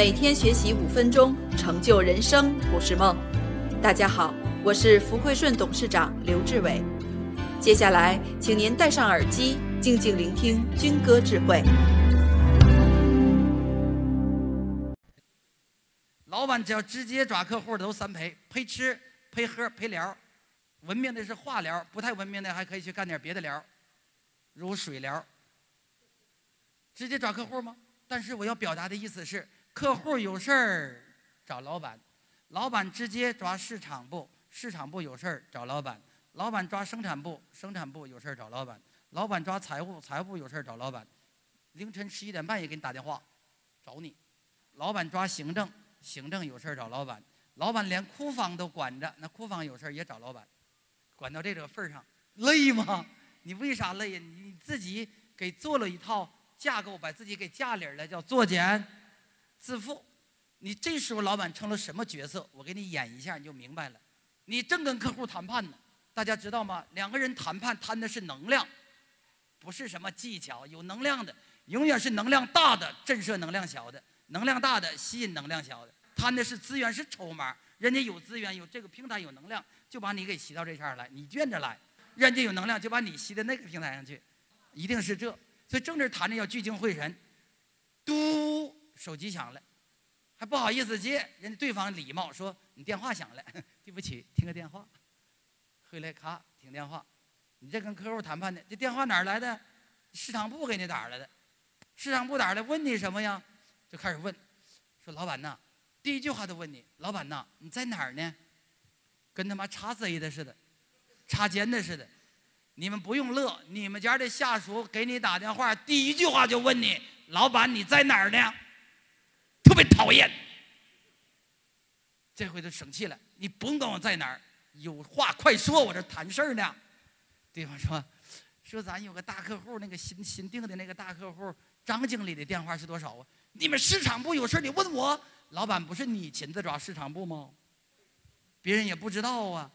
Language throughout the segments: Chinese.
每天学习五分钟，成就人生不是梦。大家好，我是福汇顺董事长刘志伟。接下来，请您戴上耳机，静静聆听军歌智慧。老板只要直接抓客户的都三陪：陪吃、陪喝、陪聊。文明的是化疗，不太文明的还可以去干点别的疗，如水疗。直接抓客户吗？但是我要表达的意思是，客户有事儿找老板，老板直接抓市场部，市场部有事儿找老板，老板抓生产部，生产部有事儿找老板，老板抓财务，财务有事儿找老板，凌晨十一点半也给你打电话找你，老板抓行政，行政有事儿找老板，老板连库房都管着，那库房有事儿也找老板。管到这个份儿上，累吗？你为啥累呀？你自己给做了一套架构，把自己给架里了，叫作茧自负。你这时候老板成了什么角色？我给你演一下，你就明白了。你正跟客户谈判呢，大家知道吗？两个人谈判谈的是能量，不是什么技巧。有能量的永远是能量大的震慑能量小的，能量大的吸引能量小的。谈的是资源是筹码，人家有资源，有这个平台有能量。就把你给吸到这下来，你卷着来，人家有能量就把你吸到那个平台上去，一定是这。所以正这谈着要聚精会神，嘟，手机响了，还不好意思接，人家对方礼貌说你电话响了，对不起，听个电话。回来咔听电话，你这跟客户谈判的，这电话哪来的？市场部给你打来的，市场部打来问你什么呀？就开始问，说老板呐，第一句话都问你，老板呐，你在哪儿呢？跟他妈插贼的似的，插尖的似的，你们不用乐。你们家的下属给你打电话，第一句话就问你：“老板，你在哪儿呢？”特别讨厌。这回他生气了，你甭管我在哪儿，有话快说，我这谈事儿呢。对方说：“说咱有个大客户，那个新新订的那个大客户，张经理的电话是多少啊？你们市场部有事你问我，老板不是你亲自抓市场部吗？”别人也不知道啊，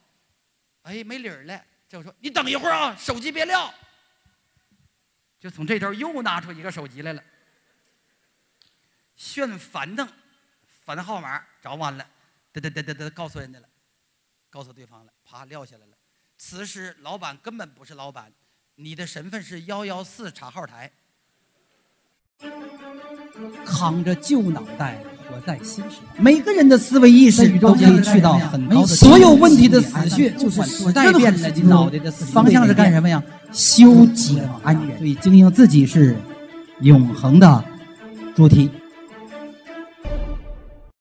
哎，没理儿了。这我说你等一会儿啊，手机别撂。就从这头又拿出一个手机来了，炫反正反号码找完了，得得得得得，告诉人家了，告诉对方了，啪撂下来了。此时老板根本不是老板，你的身份是幺幺四查号台。扛着旧脑袋活在新时代，每个人的思维意识都可以去到很高的。所有问题的死穴就是时代变了，脑袋的方向是干什么呀？修己安人。所以经营自己是永恒的主题。